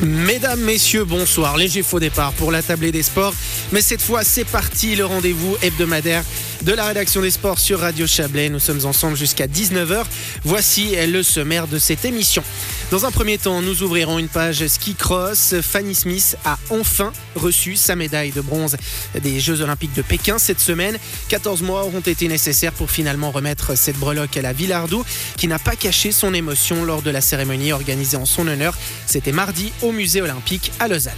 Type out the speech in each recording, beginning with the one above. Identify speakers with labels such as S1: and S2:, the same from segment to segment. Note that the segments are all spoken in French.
S1: Mesdames, messieurs, bonsoir. Léger faux départ pour la tablée des sports. Mais cette fois, c'est parti, le rendez-vous hebdomadaire de la rédaction des sports sur Radio Chablais. Nous sommes ensemble jusqu'à 19h. Voici le sommaire de cette émission. Dans un premier temps, nous ouvrirons une page ski cross. Fanny Smith a enfin reçu sa médaille de bronze des Jeux Olympiques de Pékin cette semaine. 14 mois auront été nécessaires pour finalement remettre cette breloque à la Villardou, qui n'a pas caché son émotion lors de la cérémonie organisée en son honneur. C'était mardi au musée olympique à Lausanne.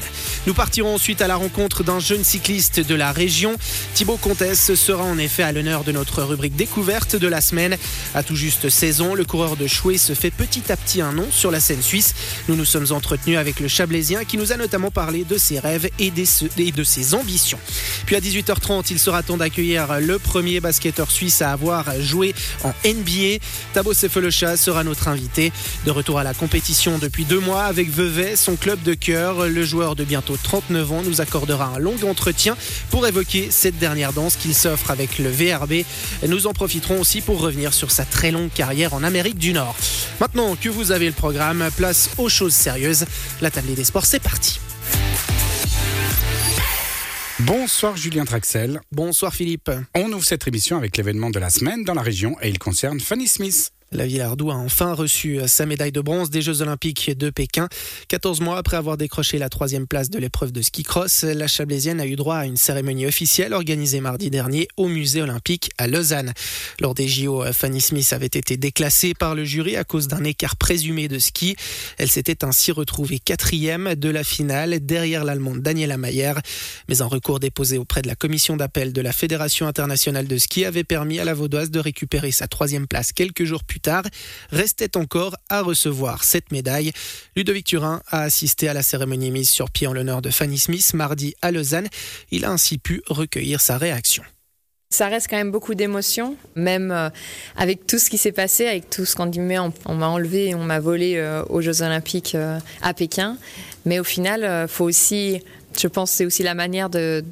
S1: Nous partirons ensuite à la rencontre d'un jeune cycliste de la région. Thibaut Comtesse sera en effet à l'honneur de notre rubrique découverte de la semaine. À tout juste 16 ans, le coureur de Chouet se fait petit à petit un nom sur la scène suisse. Nous nous sommes entretenus avec le Chablaisien qui nous a notamment parlé de ses rêves et de ses ambitions. Puis à 18h30, il sera temps d'accueillir le premier basketteur suisse à avoir joué en NBA. Tabo Sefolosha sera notre invité. De retour à la compétition depuis deux mois avec Vevey, son club de cœur, le joueur de bientôt 39 ans nous accordera un long entretien pour évoquer cette dernière danse qu'il s'offre avec le VRB. Nous en profiterons aussi pour revenir sur sa très longue carrière en Amérique du Nord. Maintenant que vous avez le programme, place aux choses sérieuses. La tablée des sports, c'est parti.
S2: Bonsoir Julien Traxel.
S1: Bonsoir Philippe.
S2: On ouvre cette émission avec l'événement de la semaine dans la région et il concerne Fanny Smith.
S1: La Villardou a enfin reçu sa médaille de bronze des Jeux Olympiques de Pékin. 14 mois après avoir décroché la troisième place de l'épreuve de ski cross, la Chablaisienne a eu droit à une cérémonie officielle organisée mardi dernier au musée olympique à Lausanne. Lors des JO, Fanny Smith avait été déclassée par le jury à cause d'un écart présumé de ski. Elle s'était ainsi retrouvée quatrième de la finale derrière l'Allemande Daniela Mayer. Mais un recours déposé auprès de la commission d'appel de la Fédération internationale de ski avait permis à la Vaudoise de récupérer sa troisième place quelques jours plus tard, restait encore à recevoir cette médaille. Ludovic Turin a assisté à la cérémonie mise sur pied en l'honneur de Fanny Smith mardi à Lausanne. Il a ainsi pu recueillir sa réaction.
S3: Ça reste quand même beaucoup d'émotions, même euh, avec tout ce qui s'est passé, avec tout ce qu'on dit, on, m'a enlevé et on m'a volé euh, aux Jeux Olympiques euh, à Pékin. Mais au final, faut aussi je pense que c'est aussi la manière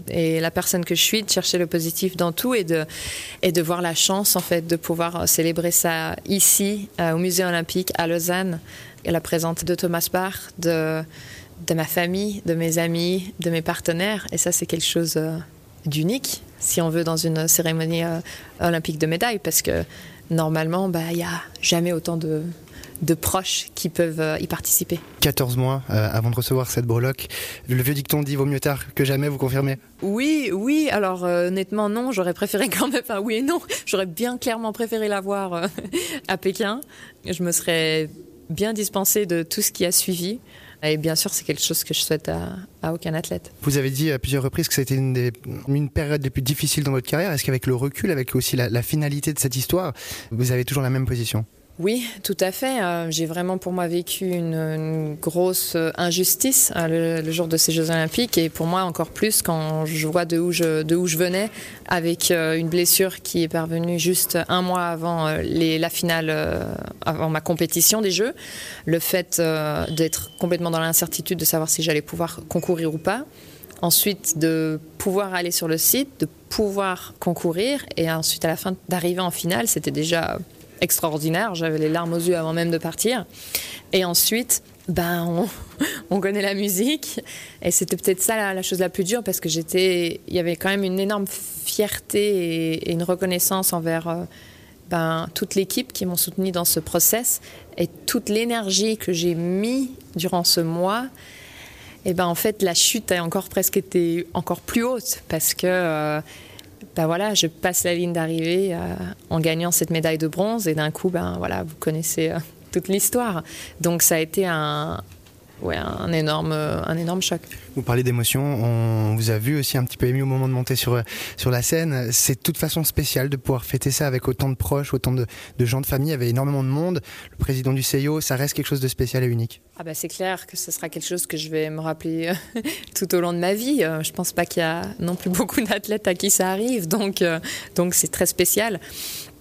S3: et la personne que je suis de chercher le positif dans tout et de, voir la chance en fait de pouvoir célébrer ça ici euh, au musée olympique à Lausanne. La présence de Thomas Bach, de, ma famille, de mes amis, de mes partenaires. Et ça c'est quelque chose euh, d'unique si on veut dans une cérémonie euh, olympique de médailles parce que normalement bah, il n'y a jamais autant de de proches qui peuvent euh, y participer.
S4: 14 mois euh, avant de recevoir cette breloque. Le vieux dicton dit vaut mieux tard que jamais, vous confirmez?
S3: Oui, oui. Alors euh, honnêtement, non. J'aurais préféré quand même. Enfin, oui et non. J'aurais bien clairement préféré l'avoir à Pékin. Je me serais bien dispensée de tout ce qui a suivi. Et bien sûr, c'est quelque chose que je souhaite à, aucun athlète.
S4: Vous avez dit à plusieurs reprises que c'était une, des, une période des plus difficiles dans votre carrière. Est-ce qu'avec le recul, avec aussi la finalité de cette histoire, vous avez toujours la même position?
S3: Oui, tout à fait. Euh, j'ai vraiment pour moi vécu une, grosse injustice euh, le, jour de ces Jeux Olympiques et pour moi encore plus quand je vois de où je, venais avec euh, une blessure qui est parvenue juste un mois avant la finale, avant ma compétition des Jeux. Le fait d'être complètement dans l'incertitude de savoir si j'allais pouvoir concourir ou pas. Ensuite, de pouvoir aller sur le site, de pouvoir concourir et ensuite à la fin d'arriver en finale, c'était déjà extraordinaire. J'avais les larmes aux yeux avant même de partir. Et ensuite, ben, on, connaît la musique. Et c'était peut-être ça la, chose la plus dure parce que j'étais. Il y avait quand même une énorme fierté et, une reconnaissance envers euh, ben, toute l'équipe qui m'ont soutenu dans ce process et toute l'énergie que j'ai mis durant ce mois. Et ben en fait, la chute a encore presque été encore plus haute parce que. Euh, ben voilà, je passe la ligne d'arrivée euh, en gagnant cette médaille de bronze et d'un coup, ben voilà, vous connaissez euh, toute l'histoire. Donc ça a été un, ouais, un énorme, un énorme choc.
S4: Vous parlez d'émotion, on vous a vu aussi un petit peu ému au moment de monter sur, sur la scène. C'est de toute façon spécial de pouvoir fêter ça avec autant de proches, autant de, de gens de famille, il y avait énormément de monde. Le président du CIO, ça reste quelque chose de spécial et unique.
S3: Ah bah c'est clair que ce sera quelque chose que je vais me rappeler euh, tout au long de ma vie. Euh, je pense pas qu'il y a non plus beaucoup d'athlètes à qui ça arrive, donc euh, donc c'est très spécial.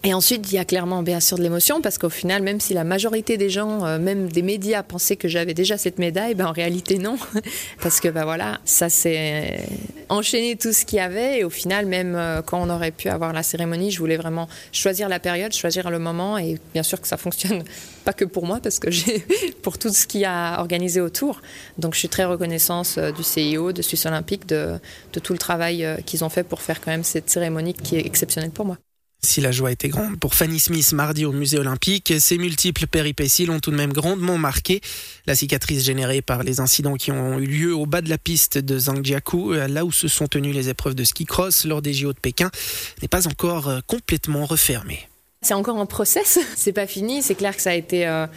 S3: Et ensuite, il y a clairement bien sûr de l'émotion parce qu'au final, même si la majorité des gens, euh, même des médias, pensaient que j'avais déjà cette médaille, ben en réalité non, parce que ben voilà, ça s'est enchaîné tout ce qu'il y avait et au final, même euh, quand on aurait pu avoir la cérémonie, je voulais vraiment choisir la période, choisir le moment et bien sûr que ça fonctionne pas que pour moi parce que j'ai pour tout ce qu'il y a organisé autour. Donc je suis très reconnaissante euh, du CIO, de Suisse Olympique, de, de tout le travail qu'ils ont fait pour faire quand même cette cérémonie qui est exceptionnelle pour moi.
S1: Si la joie était grande pour Fanny Smith mardi au musée olympique, ses multiples péripéties l'ont tout de même grandement marqué. La cicatrice générée par les incidents qui ont eu lieu au bas de la piste de Zhangjiakou, là où se sont tenues les épreuves de ski cross lors des JO de Pékin, n'est pas encore euh, complètement refermée.
S3: C'est encore en process, c'est pas fini, c'est clair que ça a été euh,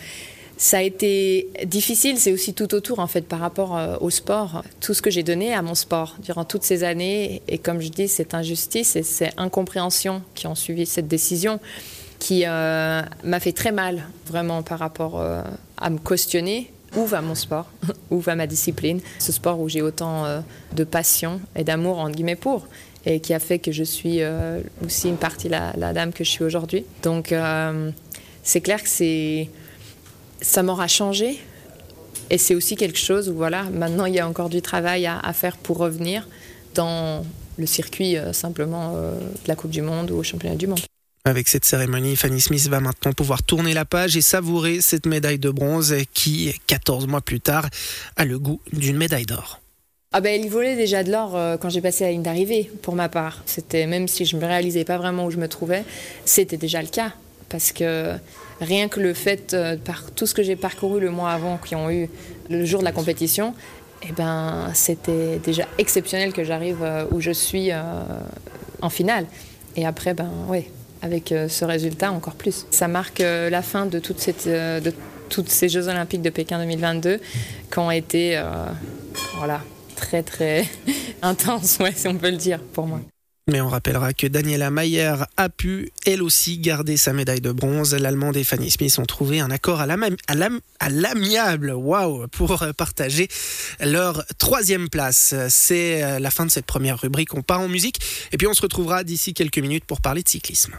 S3: ça a été difficile, c'est aussi tout autour en fait par rapport euh, au sport, tout ce que j'ai donné à mon sport durant toutes ces années et comme je dis, cette injustice et cette incompréhension qui ont suivi cette décision qui euh, m'a fait très mal vraiment par rapport euh, à me questionner où va mon sport, où va ma discipline, ce sport où j'ai autant de passion et d'amour entre guillemets pour et qui a fait que je suis aussi une partie la, la dame que je suis aujourd'hui. Donc c'est clair que c'est ça m'aura changé. Et c'est aussi quelque chose où, voilà, maintenant, il y a encore du travail à, faire pour revenir dans le circuit euh, simplement euh, de la Coupe du Monde ou au Championnat du Monde.
S1: Avec cette cérémonie, Fanny Smith va maintenant pouvoir tourner la page et savourer cette médaille de bronze qui, 14 mois plus tard, a le goût d'une médaille d'or.
S3: Ah ben, il volait déjà de l'or euh, quand j'ai passé la ligne d'arrivée, pour ma part. C'était même si je ne me réalisais pas vraiment où je me trouvais, c'était déjà le cas parce que rien que le fait, euh, par tout ce que j'ai parcouru le mois avant, qui ont eu le jour de la compétition, eh ben, c'était déjà exceptionnel que j'arrive euh, où je suis euh, en finale. Et après, ben, ouais, avec ce résultat, encore plus. Ça marque la fin de, toute tous ces Jeux Olympiques de Pékin 2022 qui ont été voilà, très, très intenses, si on peut le dire, pour moi.
S1: Mais on rappellera que Daniela Mayer a pu, elle aussi, garder sa médaille de bronze. L'Allemande et Fanny Smith ont trouvé un accord à l'amiable waouh, pour partager leur troisième place. C'est la fin de cette première rubrique. On part en musique et puis on se retrouvera d'ici quelques minutes pour parler de cyclisme.